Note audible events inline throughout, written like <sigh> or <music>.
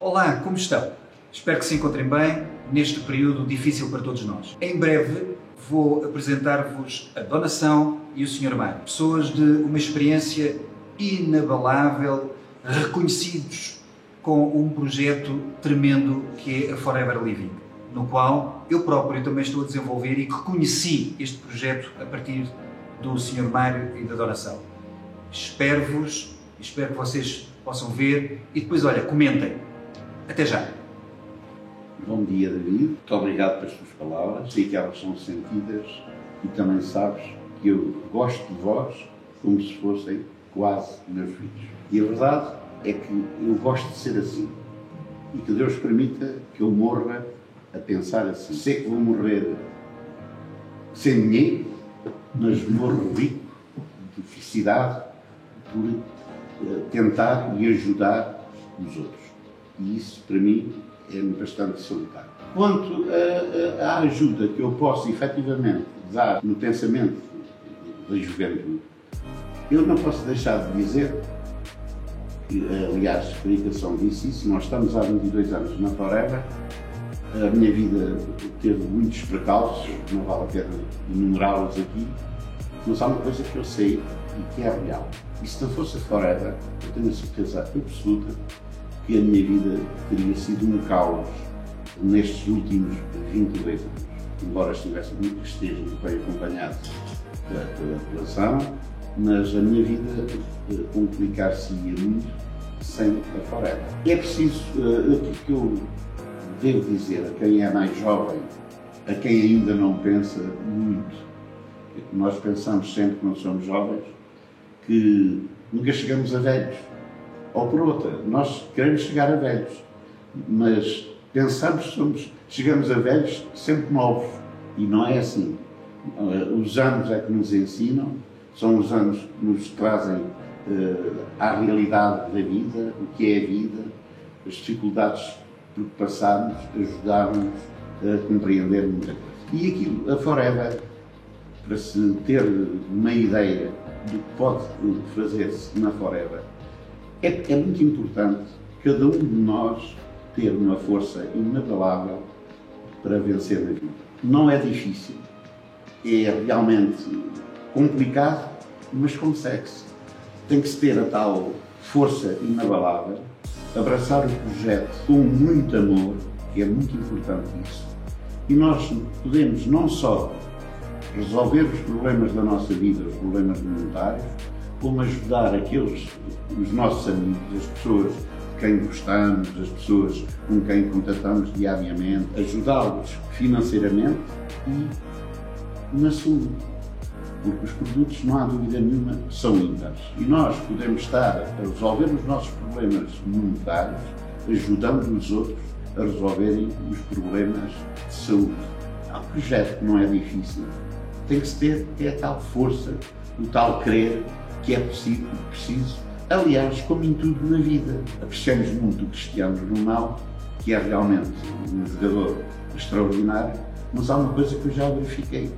Olá, como estão? Espero que se encontrem bem neste período difícil para todos nós. Em breve vou apresentar-vos a Donação e o Sr. Mário, pessoas de uma experiência inabalável, reconhecidos com um projeto tremendo que é a Forever Living, no qual eu próprio também estou a desenvolver e que conheci este projeto a partir do Sr. Mário e da Donação. Espero-vos, espero que vocês possam ver e depois, olha, comentem até já. Bom dia, David. Muito obrigado pelas tuas palavras. Sei que elas são sentidas e também sabes que eu gosto de vós como se fossem quase meus filhos. E a verdade é que eu gosto de ser assim. E que Deus permita que eu morra a pensar assim. Sei que vou morrer sem dinheiro, mas morro rico de felicidade por eh, tentar e ajudar os outros. E isso, para mim, é bastante solitário. Quanto à ajuda que eu posso efetivamente dar no pensamento da juventude, eu não posso deixar de dizer que, aliás, a explicação disse isso, nós estamos há 22 anos na Forever, a minha vida teve muitos precalços, não vale a pena enumerá-los aqui, mas há uma coisa que eu sei e que é real. E se não fosse a Forever, eu tenho a certeza absoluta que a minha vida teria sido um caos nestes últimos 22 anos. Embora estivesse muito esteja bem acompanhado pela população, mas a minha vida eh, complicar-se-ia muito sem a Forever. É preciso, uh, aquilo que eu devo dizer a quem é mais jovem, a quem ainda não pensa muito, é nós pensamos sempre quando somos jovens que nunca chegamos a velhos ou por outra, nós queremos chegar a velhos, mas pensamos que somos, chegamos a velhos sempre novos. E não é assim. Os anos é que nos ensinam, são os anos que nos trazem uh, à realidade da vida, o que é a vida, as dificuldades por que passamos, ajudaram-nos a compreender muita coisa. E aquilo, a Forever, para se ter uma ideia do que pode fazer-se na Forever, é, é muito importante cada um de nós ter uma força inabalável para vencer na vida. Não é difícil, é realmente complicado, mas consegue-se. Tem que se ter a tal força inabalável, abraçar o projeto com muito amor, que é muito importante isso. E nós podemos não só resolver os problemas da nossa vida, os problemas monetários, como ajudar aqueles, os nossos amigos, as pessoas quem gostamos, as pessoas com quem contatamos diariamente, ajudá-los financeiramente e na saúde. Porque os produtos, não há dúvida nenhuma, são ímpares. E nós podemos estar a resolver os nossos problemas monetários, ajudando os outros a resolverem os problemas de saúde. Há um projeto que não é difícil, tem que se ter é a tal força, o tal querer que é possível, preciso. Aliás, como em tudo na vida, apreciamos muito o Cristiano Ronaldo, que é realmente um jogador extraordinário, mas há uma coisa que eu já verifiquei.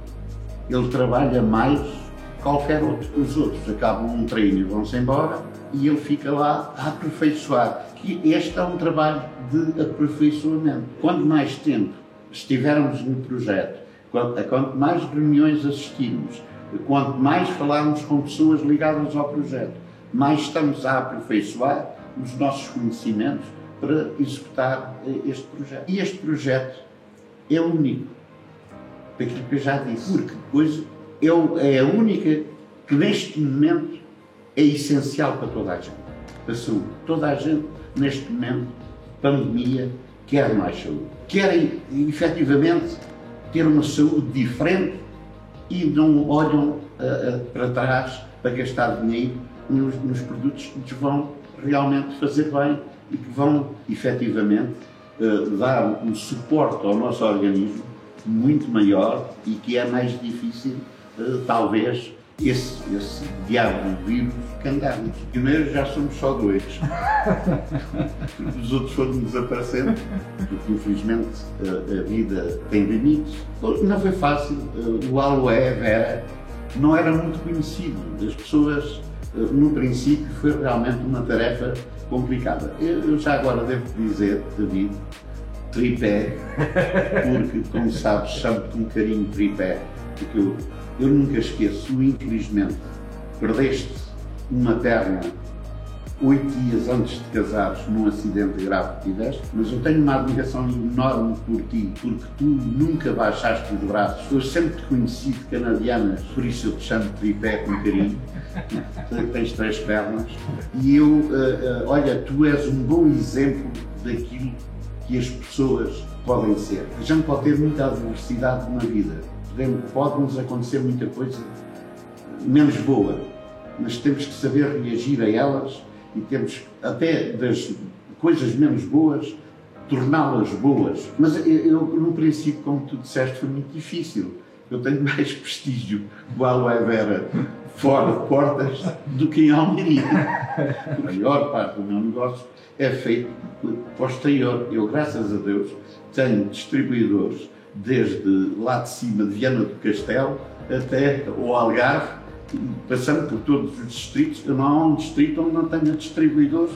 Ele trabalha mais que qualquer outro. Os outros acabam um treino e vão-se embora e ele fica lá a aperfeiçoar. Que este é um trabalho de aperfeiçoamento. Quanto mais tempo estivermos no projeto, quanto mais reuniões assistirmos, quanto mais falarmos com pessoas ligadas ao projeto, mais estamos a aperfeiçoar os nossos conhecimentos para executar eh, este projeto. E este projeto é único, daquilo que eu já disse, porque depois é a única que neste momento é essencial para toda a gente, para a saúde. Toda a gente, neste momento, pandemia, quer mais saúde. Querem, efetivamente, ter uma saúde diferente e não olham uh, para trás para gastar dinheiro nos, nos, produtos que lhes vão realmente fazer bem e que vão efetivamente uh, dar um suporte ao nosso organismo muito maior e que é mais difícil, talvez, esse, esse diabo vírus que andamos. Primeiro já somos só dois. <laughs> Os outros foram desaparecendo, porque infelizmente a, a vida tem limites. Não foi fácil. O Aloé Vera não era muito conhecido. As pessoas, no princípio, foi realmente uma tarefa complicada. Eu já agora devo dizer, David, tripé, porque, como sabes, chamo-te com carinho tripé, porque eu, eu nunca esqueço, infelizmente, perdeste uma perna oito dias antes de casares num acidente grave que tiveste, mas eu tenho uma admiração enorme por ti, porque tu nunca baixaste os braços. Eu sempre te conheci de canadianas, por isso eu te chamo de tripé com carinho. Tens três pernas. E eu, uh, uh, olha, tu és um bom exemplo daquilo que as pessoas podem ser. A gente pode ter muita adversidade na vida. Pode-nos acontecer muita coisa menos boa, mas temos que saber reagir a elas e temos até das coisas menos boas torná-las boas. Mas eu, eu, no princípio, como tu disseste, foi muito difícil. Eu tenho mais prestígio com a aloe vera fora de portas do que em Almeria. A maior parte do meu negócio é feito posterior. Eu, graças a Deus, tenho distribuidores desde lá de cima de Viana do Castelo até o Algarve passando por todos os distritos, não há um distrito onde não tenha distribuidores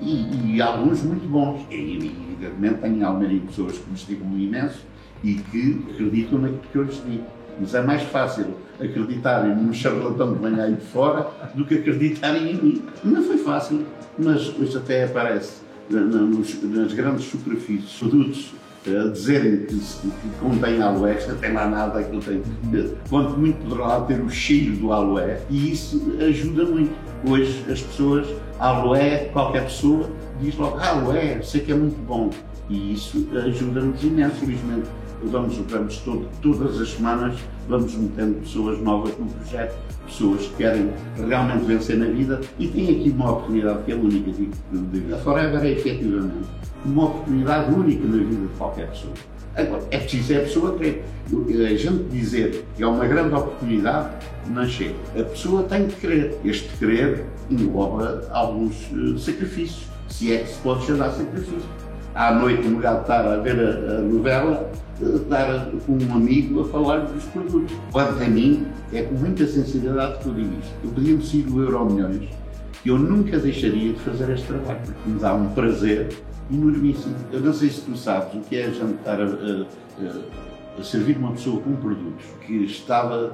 e, e alguns muito bons. E, evidentemente, tenho em Almeria pessoas que me estimam imenso e que acreditam naquilo que eu lhes digo. Mas é mais fácil acreditarem num charlatão que venha aí de fora do que acreditarem em mim. Não foi fácil, mas hoje até aparece nas grandes superfícies produtos a dizerem que, que contém aloe, não tem lá nada, aquilo tem. Quanto muito poderá lá ter o cheiro do aloe, e isso ajuda muito. Hoje as pessoas, aloe, qualquer pessoa diz logo, ah, aloe, sei que é muito bom. E isso ajuda-nos imenso, felizmente. Vamos, vamos todo, todas as semanas vamos metendo pessoas novas no projeto, pessoas que querem realmente vencer na vida e têm aqui uma oportunidade que é única, digo, digo. A Forever é efetivamente uma oportunidade única na vida de qualquer pessoa. Agora, é preciso é a pessoa querer. A gente dizer que é uma grande oportunidade não chega. A pessoa tem que querer. Este querer engloba alguns uh, sacrifícios, se é que se pode chamar sacrifício. À noite, no lugar de estar a ver a, a novela, uh, estar com um amigo a falar dos produtos. Quanto a mim, é com muita sensibilidade que eu digo isto. Eu podia-me seguir o Euro Milhões, que eu nunca deixaria de fazer este trabalho, porque me dá um prazer enormíssimo. Eu não sei se tu sabes o que é jantar a, a, a servir uma pessoa com produtos que estava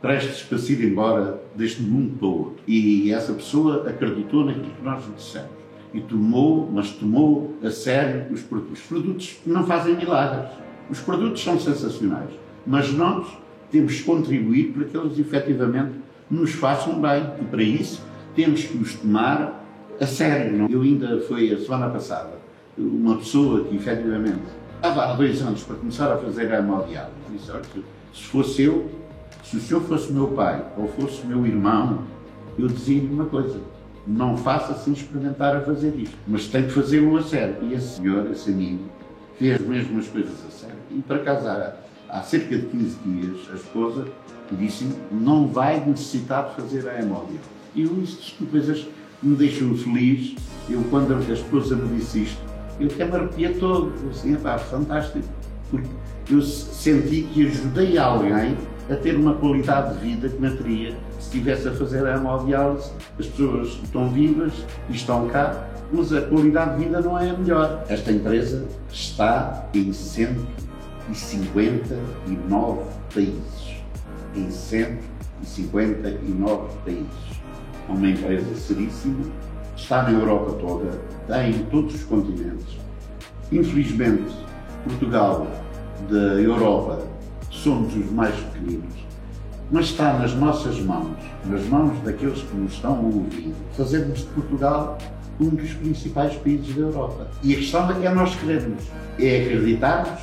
prestes para se ir embora deste mundo para o outro. E essa pessoa acreditou naquilo que nós lhe dissemos. E tomou, mas tomou a sério os produtos. Os produtos não fazem milagres. Os produtos são sensacionais. Mas nós temos que contribuir para que eles efetivamente nos façam bem. E para isso temos que os tomar a sério. Eu ainda foi a semana passada uma pessoa que efetivamente estava há dois anos para começar a fazer a hemodiálise, disse, olha, se fosse eu, se o senhor fosse meu pai ou fosse meu irmão, eu dizia-lhe uma coisa, não faça sem experimentar a fazer isto, mas tem que fazê-lo a sério. E esse senhor, esse amigo, fez mesmo as coisas a sério. E para casar, há cerca de 15 dias, a esposa disse-me, não vai necessitar de fazer a hemodiálise. E eu, isto coisas me deixam feliz. Eu, quando a esposa me disse isto, eu até me arrepia todo, assim, pá, fantástico, porque eu senti que ajudei alguém a ter uma qualidade de vida que não teria se estivesse a fazer a hemodiálise. As pessoas estão vivas e estão cá, mas a qualidade de vida não é a melhor. Esta empresa está em 159 países. Em 159 países. É uma empresa seríssima está na Europa toda, está em todos os continentes. Infelizmente, Portugal da Europa somos os mais pequeninos, mas está nas nossas mãos, nas mãos daqueles que nos estão ouvir, fazermos de Portugal um dos principais países da Europa. E a questão que é nós queremos, é acreditarmos,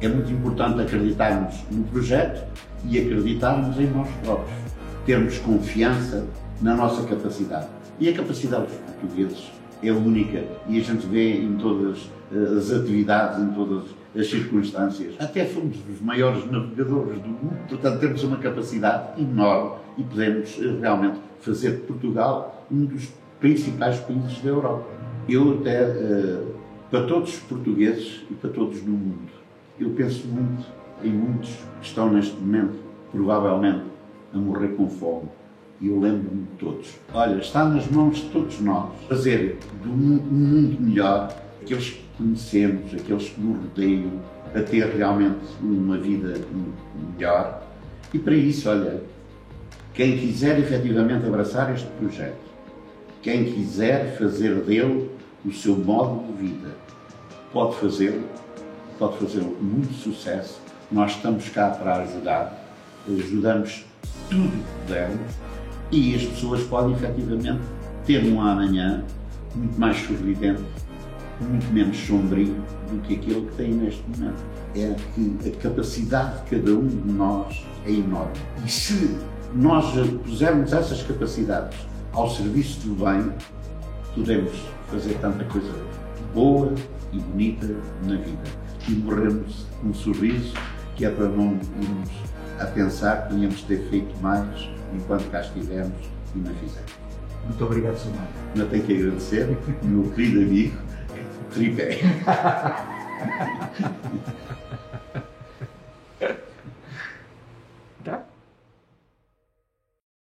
é muito importante acreditarmos no projeto e acreditarmos em nós próprios, termos confiança na nossa capacidade. E a capacidade dos portugueses é única e a gente vê em todas eh, as atividades, em todas as circunstâncias. Até fomos os maiores navegadores do mundo, portanto temos uma capacidade enorme e podemos eh, realmente fazer de Portugal um dos principais países da Europa. Eu até, eh, para todos os portugueses e para todos no mundo, eu penso muito em muitos que estão neste momento, provavelmente, a morrer com fome e eu lembro-me de todos. Olha, está nas mãos de todos nós fazer do mundo melhor aqueles que conhecemos, aqueles que nos rodeiam, a ter realmente uma vida melhor. E para isso, olha, quem quiser efetivamente abraçar este projeto, quem quiser fazer dele o seu modo de vida, pode fazê-lo, pode fazê-lo com muito sucesso. Nós estamos cá para ajudar, ajudamos tudo que pudermos e as pessoas podem efetivamente ter um amanhã muito mais sorridente, muito menos sombrio do que aquilo que têm neste momento. É que a capacidade de cada um de nós é enorme. E se nós pusermos essas capacidades ao serviço do bem, podemos fazer tanta coisa boa e bonita na vida. E morremos com um sorriso, que é para não irmos a pensar que tínhamos ter feito mais enquanto cá estivemos e não fizemos. Muito obrigado, Sr. Não tenho que agradecer, meu querido amigo, Tripé. tá? <laughs>